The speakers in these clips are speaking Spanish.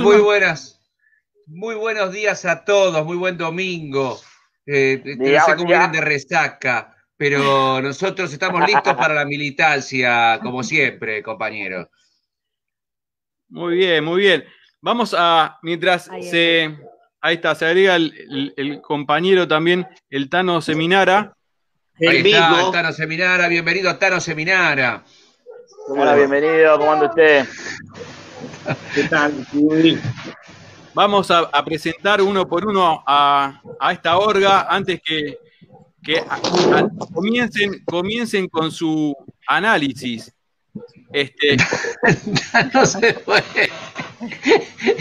Muy buenas. Muy buenos días a todos, muy buen domingo. Eh, no sé cómo vienen de resaca, pero nosotros estamos listos para la militancia, como siempre, compañeros. Muy bien, muy bien. Vamos a, mientras se, ahí está, se agrega el, compañero también, el Tano Seminara. Ahí está, el Tano Seminara, bienvenido a Tano Seminara. Hola, bienvenido, ¿cómo anda usted? ¿Qué tal? Vamos a, presentar uno por uno a, esta orga antes que, comiencen, comiencen con su análisis. Este, no se puede.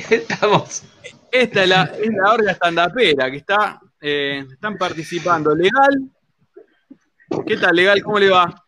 Estamos. Esta es la, es la orga estandapera que está, eh, están participando. ¿Legal? ¿Qué tal, legal? ¿Cómo le va?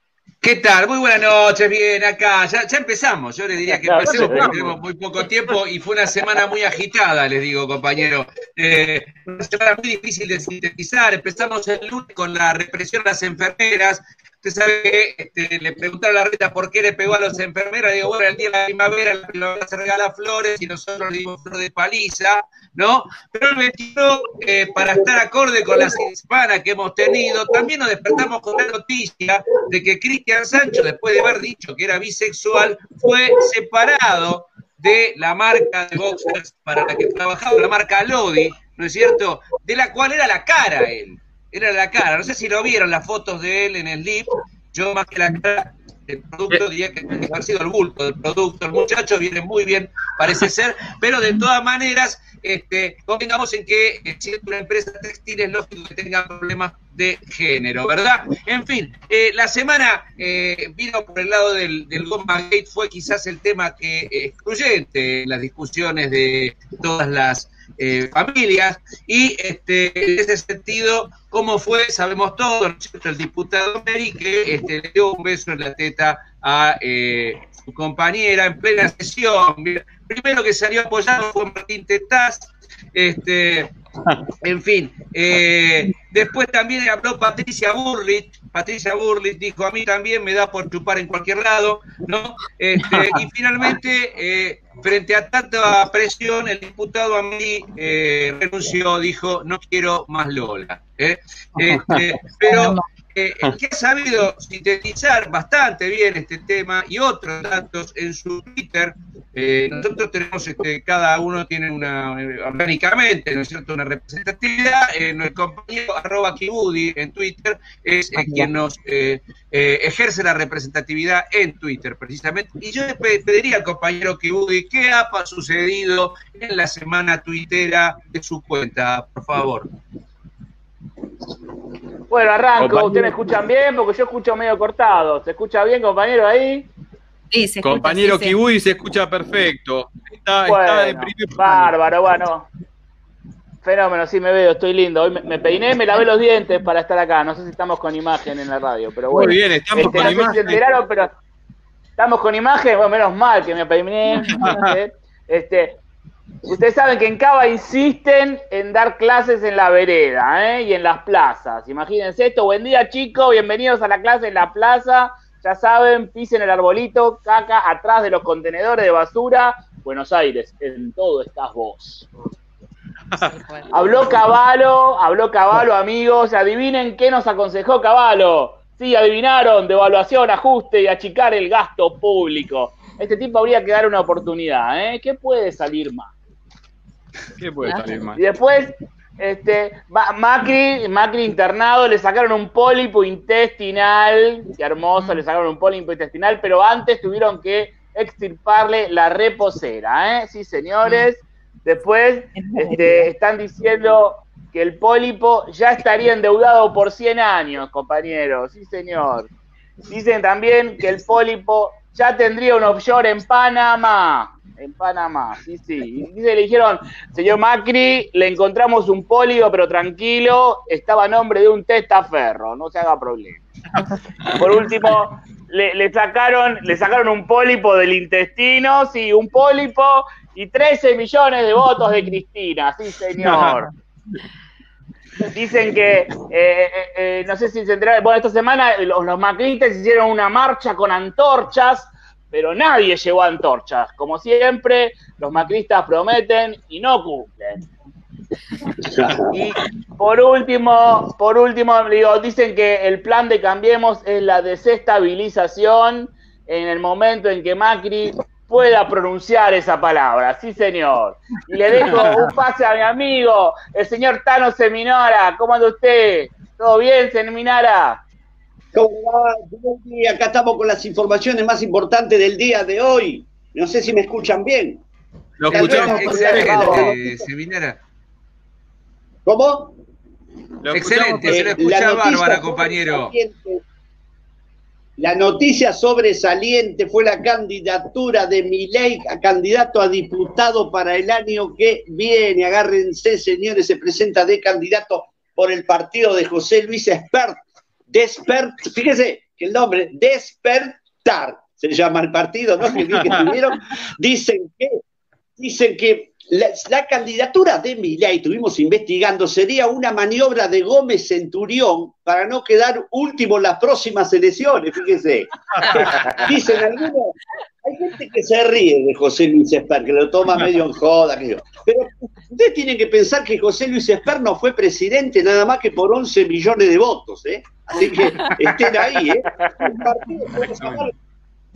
¿Qué tal? Muy buenas noches, bien, acá. Ya, empezamos. Yo les diría que empecemos porque tenemos muy poco tiempo y fue una semana muy agitada, les digo, compañero. Eh, una semana muy difícil de sintetizar. Empezamos el lunes con la represión a las enfermeras. Usted sabe que este, le preguntaron a la reta por qué le pegó a las enfermeras. Digo, bueno, el día de la primavera la primavera se regala flores y nosotros le dimos flor de paliza, ¿no? Pero el 21, eh, para estar acorde con las hispanas que hemos tenido, también nos despertamos con la noticia de que Cristian Sancho, después de haber dicho que era bisexual, fue separado de la marca de boxers para la que trabajaba, la marca Lodi, ¿no es cierto? De la cual era la cara él era la cara. No sé si lo vieron las fotos de él en el lip. Yo más que la cara del producto diría que haber sido el bulto del producto. El muchacho viene muy bien, parece ser, pero de todas maneras, este, convengamos en que eh, si es una empresa textil es lógico que tenga problemas de género, ¿verdad? En fin, eh, la semana eh, vino por el lado del, del Goma Gate, fue quizás el tema que excluyente en las discusiones de todas las eh, familias y este, en ese sentido, ¿cómo fue? Sabemos todo, el diputado Meri que este, le dio un beso en la teta a eh, su compañera en plena sesión. Primero que salió apoyado fue Martín Tetaz, este, en fin, eh, después también habló Patricia Burlich, Patricia Burlich dijo, a mí también me da por chupar en cualquier lado, ¿no? Este, y finalmente, frente a tanta presión, el diputado a mí eh, renunció, dijo, no quiero más Lola. Este, pero que ha sabido sintetizar bastante bien este tema y otros datos en su Twitter, eh, nosotros tenemos, este, cada uno tiene una, eh, orgánicamente, ¿no es cierto?, una representatividad. Eh, nuestro compañero arroba Kibudi en Twitter es quien nos ejerce la representatividad en Twitter, precisamente. Y yo le pediría al compañero Kibudi qué ha sucedido en la semana tuitera de su cuenta, por favor. Bueno, arranco. ¿Ustedes me escuchan bien? Porque yo escucho medio cortado. ¿Se escucha bien, compañero, ahí? Compañero Kiwi se escucha perfecto. Está, bueno, Bárbaro, bueno. Fenómeno, sí me veo, estoy lindo. Hoy me, peiné, me lavé los dientes para estar acá. No sé si estamos con imagen en la radio, pero bueno. Muy bien, estamos este, con imagen. pero estamos con imagen, bueno, menos mal que me peiné. este, Ustedes saben que en Cava insisten en dar clases en la vereda ¿eh? y en las plazas. Imagínense esto. Buen día, chicos. Bienvenidos a la clase en la plaza. Ya saben, pisen el arbolito, caca atrás de los contenedores de basura. Buenos Aires, en todo estás vos. habló Caballo, habló Caballo, amigos. Adivinen qué nos aconsejó Caballo. Sí, adivinaron, devaluación, ajuste y achicar el gasto público. Este tipo habría que dar una oportunidad, ¿eh? ¿Qué puede salir más? ¿Qué puede salir mal? Y después, este, Macri, Macri internado, le sacaron un pólipo intestinal, qué hermoso, le sacaron un pólipo intestinal, pero antes tuvieron que extirparle la reposera, ¿eh? Sí, señores. Después este, están diciendo que el pólipo ya estaría endeudado por 100 años, compañeros. Sí, señor. Dicen también que el pólipo ya tendría un offshore en Panamá en Panamá, sí, sí. Y dice, le dijeron, señor Macri, le encontramos un póligo, pero tranquilo, estaba a nombre de un testaferro, no se haga problema. Por último, le, sacaron, le sacaron un pólipo del intestino, sí, un pólipo y 13 millones de votos de Cristina, sí, señor. Dicen que, eh, eh, eh, no sé si se enteraron, bueno, esta semana los, los macristas hicieron una marcha con antorchas pero nadie llevó antorchas. Como siempre, los macristas prometen y no cumplen. Y por último, por último, digo, dicen que el plan de Cambiemos es la desestabilización en el momento en que Macri pueda pronunciar esa palabra. Sí, señor. Y le dejo un pase a mi amigo, el señor Tano Seminara. ¿Cómo anda usted? ¿Todo bien, Seminara? ¿Cómo va? Acá estamos con las informaciones más importantes del día de hoy. No sé si me escuchan bien. Lo escuchamos excelente, Seminara. ¿Cómo? excelente, se lo escucha bárbara, compañero. La noticia sobresaliente fue la candidatura de Milei a candidato a diputado para el año que viene. Agárrense, señores, se presenta de candidato por el partido de José Luis Espert. Despert, fíjese que el nombre, Despertar, se llama el partido, ¿no? Que, dicen que, dicen que la, candidatura de Milei, estuvimos investigando, sería una maniobra de Gómez Centurión para no quedar último en las próximas elecciones, fíjese. Dicen algunos, hay gente que se ríe de José Luis Esper, que lo toma medio en joda, pero ustedes tienen que pensar que José Luis Esper no fue presidente nada más que por 11 millones de votos, ¿eh? Así que estén ahí, ¿eh?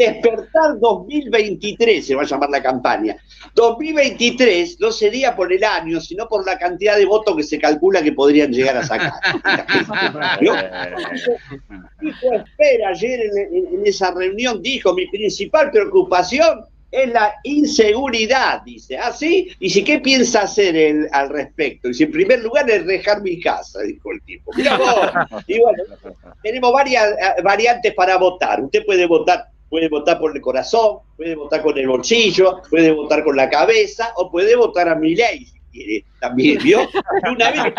Despertar 2023 se va a llamar la campaña. 2023 no sería por el año, sino por la cantidad de votos que se calcula que podrían llegar a sacar. Dijo espera ayer en, esa reunión, dijo, mi principal preocupación es la inseguridad, dice. ¿Ah, sí? Y si, ¿qué piensa hacer él al respecto? Dice, en primer lugar es dejar mi casa, dijo el tipo. Mira vos. Y bueno, tenemos varias eh, variantes para votar. Usted puede votar puede votar por el corazón, puede votar con el bolsillo, puede votar con la cabeza o puede votar a mi ley si quiere también, ¿vio? una vez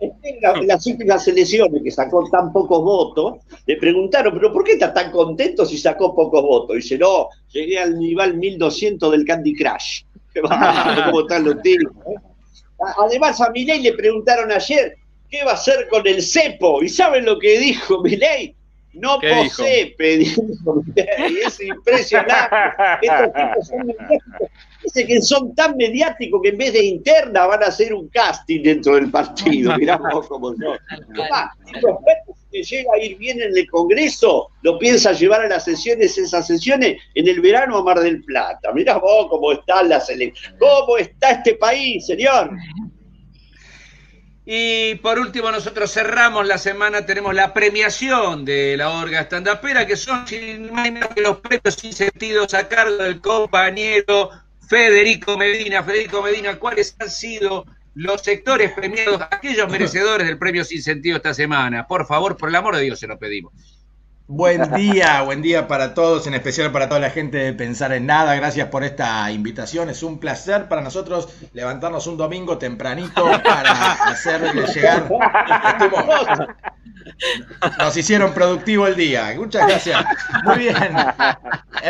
en las últimas elecciones que sacó tan pocos votos, le preguntaron, pero ¿por qué está tan contento si sacó pocos votos? Y dice, no, llegué al nivel 1200 del Candy Crush. ¿Cómo están los. Además a Milei le preguntaron ayer, ¿qué va a hacer con el cepo? ¿Y saben lo que dijo Milei? No posee pedido. Es impresionante. Estos tipos son mediáticos. Dice que son tan mediáticos que en vez de interna van a hacer un casting dentro del partido. Mirá vos cómo son. que llega a ir bien en el Congreso, lo piensa llevar a las sesiones, esas sesiones, en el verano a Mar del Plata. Mirá vos cómo están las elecciones. ¿Cómo está este país, señor? Y por último, nosotros cerramos la semana, tenemos la premiación de la Orga Estandapera, que son sin menos que los premios sin sentidos a cargo del compañero Federico Medina. Federico Medina, ¿cuáles han sido los sectores premiados, aquellos merecedores del premio sin sentido esta semana? Por favor, por el amor de Dios, se lo pedimos. Buen día, buen día para todos, en especial para toda la gente de Pensar en Nada. Gracias por esta invitación. Es un placer para nosotros levantarnos un domingo tempranito para hacerle llegar. Nos hicieron productivo el día. Muchas gracias. Muy bien.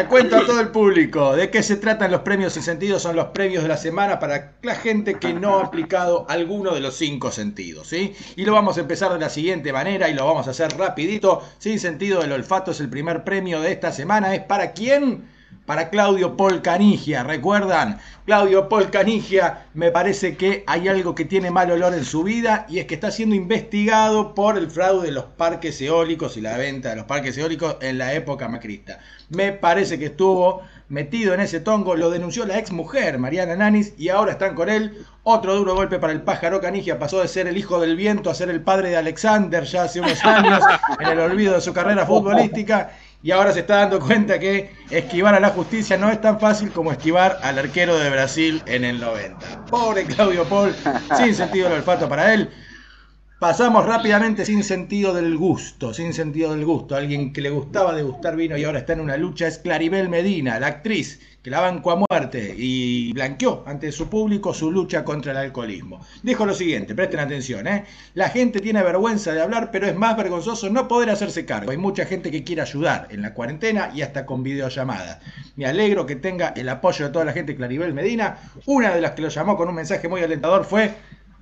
Cuento a todo el público de qué se tratan los premios sin sentido. Son los premios de la semana para la gente que no ha aplicado alguno de los cinco sentidos. ¿sí? Y lo vamos a empezar de la siguiente manera y lo vamos a hacer rapidito. Sin sentido del olfato es el primer premio de esta semana. ¿Es para quién? Para Claudio Polcanigia. ¿Recuerdan? Claudio Polcanigia me parece que hay algo que tiene mal olor en su vida y es que está siendo investigado por el fraude de los parques eólicos y la venta de los parques eólicos en la época macrista. Me parece que estuvo metido en ese tongo, lo denunció la ex mujer Mariana Nanis y ahora están con él. Otro duro golpe para el pájaro Canigia, pasó de ser el hijo del viento a ser el padre de Alexander ya hace unos años en el olvido de su carrera futbolística y ahora se está dando cuenta que esquivar a la justicia no es tan fácil como esquivar al arquero de Brasil en el 90. Pobre Claudio Paul, sin sentido el olfato para él. Pasamos rápidamente sin sentido del gusto, sin sentido del gusto. Alguien que le gustaba degustar vino y ahora está en una lucha es Claribel Medina, la actriz que la banco a muerte y blanqueó ante su público su lucha contra el alcoholismo. Dijo lo siguiente, presten atención, ¿eh? La gente tiene vergüenza de hablar, pero es más vergonzoso no poder hacerse cargo. Hay mucha gente que quiere ayudar en la cuarentena y hasta con videollamadas. Me alegro que tenga el apoyo de toda la gente Claribel Medina. Una de las que lo llamó con un mensaje muy alentador fue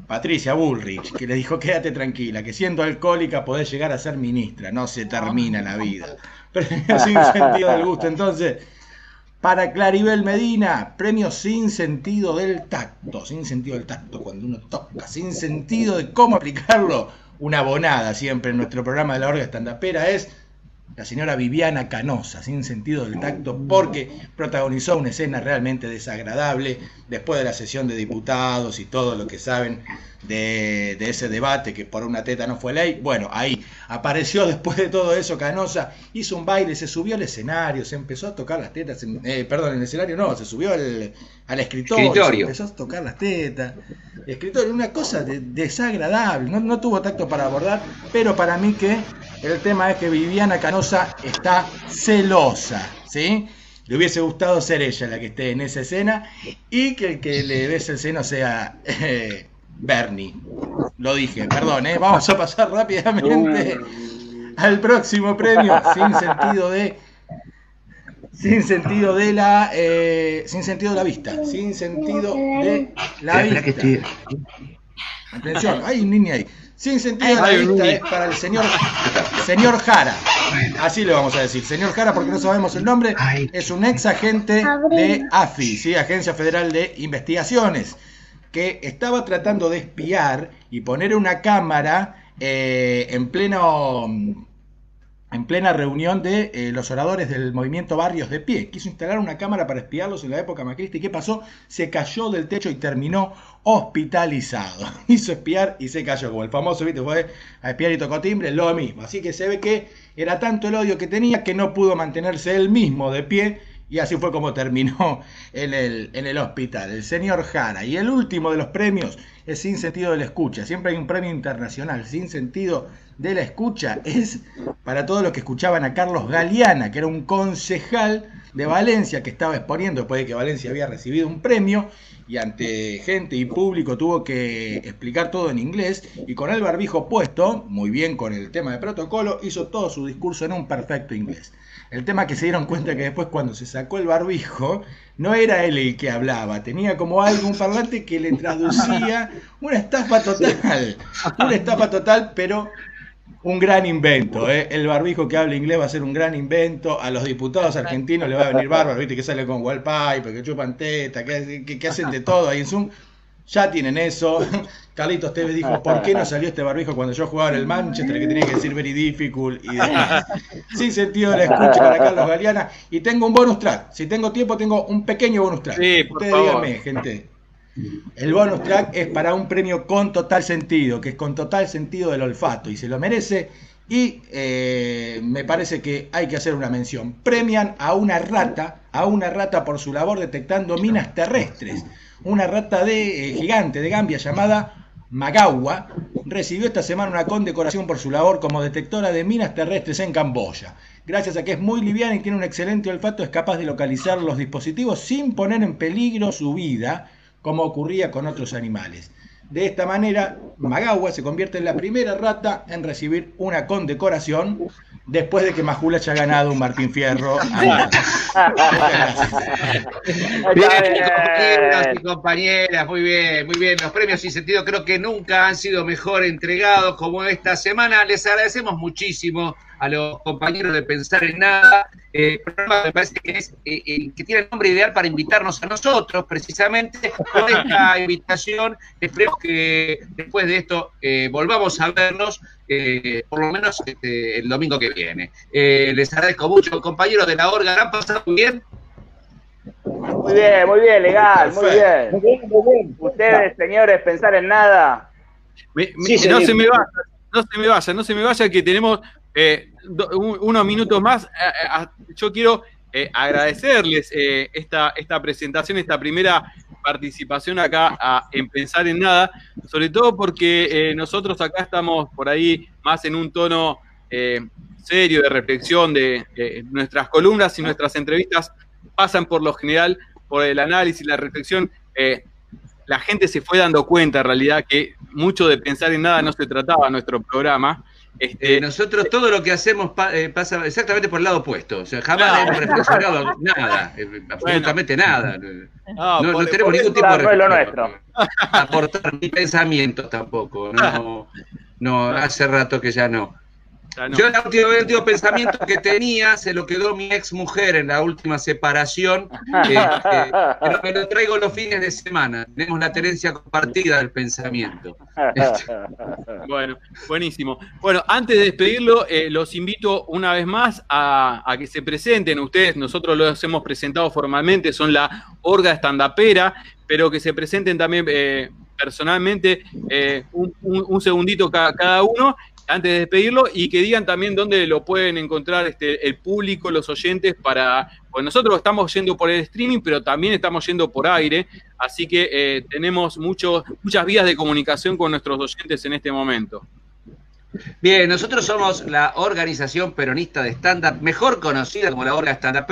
Patricia Bullrich, que le dijo, quédate tranquila, que siendo alcohólica podés llegar a ser ministra, no se termina la vida. premio sin sentido del gusto. Entonces, para Claribel Medina, premio sin sentido del tacto, sin sentido del tacto cuando uno toca, sin sentido de cómo aplicarlo. Una bonada siempre en nuestro programa de la Orga Estandapera es la señora Viviana Canosa, sin sentido del tacto, porque protagonizó una escena realmente desagradable después de la sesión de diputados y todo lo que saben de, ese debate que por una teta no fue ley. Bueno, ahí apareció después de todo eso Canosa, hizo un baile, se subió al escenario, se empezó a tocar las tetas, eh, perdón, en el escenario no, se subió al, al escritorio, empezó a tocar las tetas. Escritorio, una cosa desagradable, no, no tuvo tacto para abordar, pero para mí que el tema es que Viviana Canosa está celosa, ¿sí? Le hubiese gustado ser ella la que esté en esa escena y que el que le bese el seno sea eh, Bernie. Lo dije, perdón, ¿eh? Vamos a pasar rápidamente al próximo premio sin sentido de sin sentido de la eh, sin sentido de la vista sin sentido de la vista atención hay un niño ahí sin sentido de la vista es para el señor señor Jara. Así le vamos a decir. Señor Jara porque no sabemos el nombre es un ex agente de AFI ¿sí? agencia federal de investigaciones que estaba tratando de espiar y poner una cámara eh, en pleno en plena reunión de eh, los oradores del movimiento Barrios de Pie. Quiso instalar una cámara para espiarlos en la época macrista. ¿Y qué pasó? Se cayó del techo y terminó hospitalizado. Hizo espiar y se cayó, como el famoso, ¿viste? Fue a espiar y tocó timbre, lo mismo. Así que se ve que era tanto el odio que tenía que no pudo mantenerse él mismo de pie y así fue como terminó en el, en el hospital. El señor Jara. Y el último de los premios es Sin Sentido de la Escucha. Siempre hay un premio internacional. Sin Sentido de la Escucha es para todos los que escuchaban a Carlos Galeana, que era un concejal de Valencia que estaba exponiendo después de que Valencia había recibido un premio y ante gente y público tuvo que explicar todo en inglés y con el barbijo puesto, muy bien con el tema de protocolo, hizo todo su discurso en un perfecto inglés. El tema que se dieron cuenta que después cuando se sacó el barbijo, no era él el que hablaba, tenía como algo, un parlante que le traducía una estafa total, una estafa total, pero un gran invento. ¿eh? El barbijo que habla inglés va a ser un gran invento. A los diputados argentinos le va a venir bárbaro, viste que sale con wallpaper, que chupan teta, que, que, hacen de todo ahí en Zoom. Ya tienen eso. Carlitos Tevez dijo, ¿por qué no salió este barbijo cuando yo jugaba en el Manchester? Que tenía que decir very difficult y demás. Sin sentido de la escucha para Carlos Galeana. Y tengo un bonus track. Si tengo tiempo, tengo un pequeño bonus track. Sí, Ustedes díganme, gente. El bonus track es para un premio con total sentido, que es con total sentido del olfato y se lo merece. Y eh, me parece que hay que hacer una mención. Premian a una rata, a una rata por su labor detectando minas terrestres. Una rata de eh, gigante de Gambia llamada Magawa recibió esta semana una condecoración por su labor como detectora de minas terrestres en Camboya. Gracias a que es muy liviana y tiene un excelente olfato, es capaz de localizar los dispositivos sin poner en peligro su vida, como ocurría con otros animales. De esta manera, Magawa se convierte en la primera rata en recibir una condecoración después de que Majula haya ganado un Martín Fierro. compañeros y compañeras, muy bien, muy bien. Los premios sin sentido creo que nunca han sido mejor entregados como esta semana. Les agradecemos muchísimo a los compañeros de Pensar en Nada. Eh, programa me parece que, es, eh, eh, que tiene el nombre ideal para invitarnos a nosotros, precisamente con esta invitación. Esperemos que después de esto volvamos a vernos, por lo menos este, el domingo que viene. les agradezco mucho, compañeros de la Orga. ¿Han pasado bien? Muy bien, muy bien, legal, muy bien. Muy bien, muy bien. Ustedes, señores, pensar en nada. no se me vaya, no se me vaya, no se me vaya que tenemos eh, unos minutos más. Eh, eh, yo quiero agradecerles esta, esta presentación, esta primera participación acá a, en Pensar en Nada, sobre todo porque nosotros acá estamos por ahí más en un tono serio de reflexión de, nuestras columnas y nuestras entrevistas pasan por lo general por el análisis, la reflexión. la gente se fue dando cuenta en realidad que mucho de pensar en nada no se trataba nuestro programa, este, eh, nosotros todo lo que hacemos eh, pasa exactamente por el lado opuesto. O sea, jamás hemos reflexionado nada, eh, absolutamente nada. No, no, tenemos ningún tipo de lo nuestro. aportar ni pensamientos tampoco. No, no, hace rato que ya no. Yo el último, pensamiento que tenía se lo quedó mi ex mujer en la última separación. Pero me lo traigo los fines de semana. Tenemos la tenencia compartida del pensamiento. bueno, buenísimo. Bueno, antes de despedirlo, eh, los invito una vez más a, que se presenten ustedes. Nosotros los hemos presentado formalmente, son la Orga Estandapera, pero que se presenten también eh, personalmente eh, un, segundito cada uno antes de despedirlo y que digan también dónde lo pueden encontrar este, el público, los oyentes, para. Pues nosotros estamos yendo por el streaming, pero también estamos yendo por aire, así que eh, tenemos muchos, muchas vías de comunicación con nuestros oyentes en este momento. Bien, nosotros somos la organización peronista de stand-up, mejor conocida como la Orga Stand.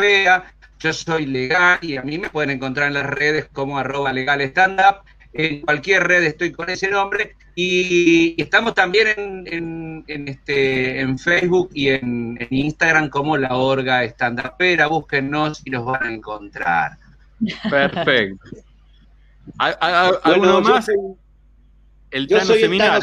Yo soy legal y a mí me pueden encontrar en las redes como arroba legal stand up. En cualquier red estoy con ese nombre y estamos también en, este, en Facebook y en, Instagram como La Orga Estandapera. Búsquennos y nos van a encontrar. Perfecto. ¿Alguno más? el yo soy el Tano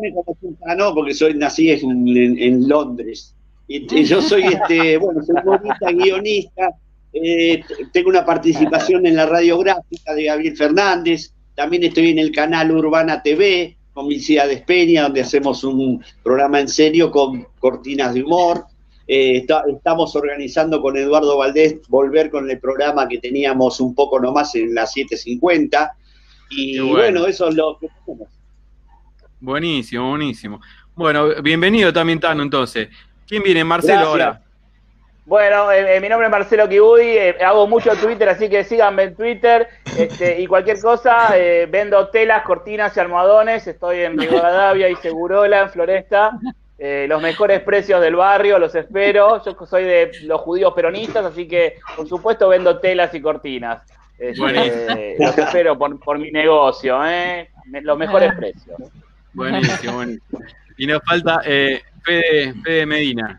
me conocí Tano porque soy, nací en, Londres. Y, yo soy, este, bueno, soy bonita, guionista, eh, tengo una participación en la radiográfica de Gabriel Fernández, también estoy en el canal Urbana TV, con de Peña, donde hacemos un programa en serio con cortinas de humor. Eh, estamos organizando con Eduardo Valdés volver con el programa que teníamos un poco nomás en las 7.50. Y bueno. eso es lo que tenemos. Buenísimo, buenísimo. Bueno, bienvenido también, Tano, entonces. ¿Quién viene? Marcelo ahora. Bueno, eh, eh, mi nombre es Marcelo Kibudi, eh, hago mucho Twitter, así que síganme en Twitter este, y cualquier cosa, vendo telas, cortinas y almohadones, estoy en Rivadavia y Segurola, en Floresta, los mejores precios del barrio, los espero, yo soy de los judíos peronistas, así que por supuesto vendo telas y cortinas. Este, los espero por, mi negocio, los mejores precios. Buenísimo, buenísimo. Y nos falta Fede Medina.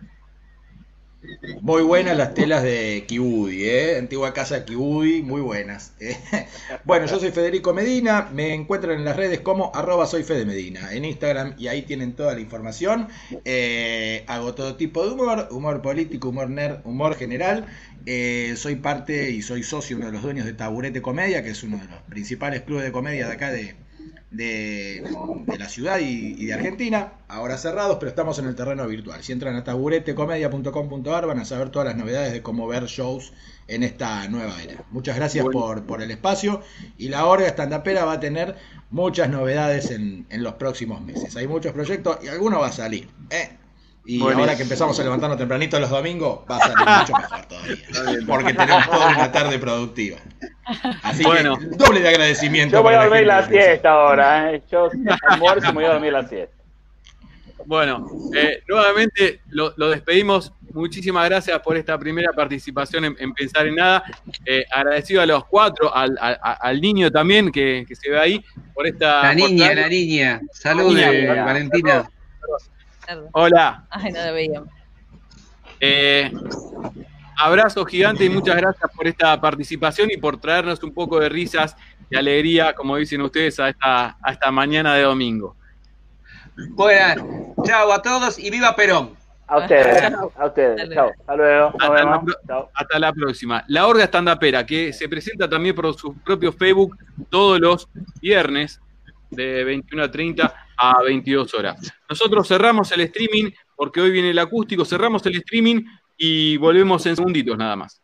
Muy buenas las telas de Kibudi, ¿eh? antigua casa Kibudi, muy buenas. ¿eh? Bueno, yo soy Federico Medina, me encuentran en las redes como arroba soy en Instagram y ahí tienen toda la información. Eh, hago todo tipo de humor, humor político, humor nerd, humor general. Eh, soy parte y soy socio, uno de los dueños de Taburete Comedia, que es uno de los principales clubes de comedia de acá de, de, la ciudad y, de Argentina, ahora cerrados, pero estamos en el terreno virtual. Si entran a taburetecomedia.com.ar van a saber todas las novedades de cómo ver shows en esta nueva era. Muchas gracias por, por, el espacio y la Orga Estandapera va a tener muchas novedades en, en, los próximos meses. Hay muchos proyectos y alguno va a salir. ¿eh? Y ahora que empezamos a levantarnos tempranito los domingos, va a salir mucho mejor todavía. Porque tenemos toda una tarde productiva. Así bueno. que doble de agradecimiento. Yo voy a dormir la, siesta ahora. ¿eh? Yo almuerzo y me voy a dormir la siesta. Bueno, eh, nuevamente lo, despedimos. Muchísimas gracias por esta primera participación en, Pensar en Nada. Eh, agradecido a los cuatro, al, al, niño también que, que, se ve ahí por esta. La niña, la niña. Saludos, Valentina. Hola. Ay, no veíamos. Eh, abrazo gigante y muchas gracias por esta participación y por traernos un poco de risas y alegría, como dicen ustedes, a esta, a esta mañana de domingo. Bueno, chao a todos y viva Perón. A ustedes, a ustedes. Chao, hasta luego. Hasta, la, próxima. La Orga Estandapera, que se presenta también por su propio Facebook todos los viernes de 21 a 30 a 22 horas. Nosotros cerramos el streaming porque hoy viene el acústico, cerramos el streaming y volvemos en segunditos nada más.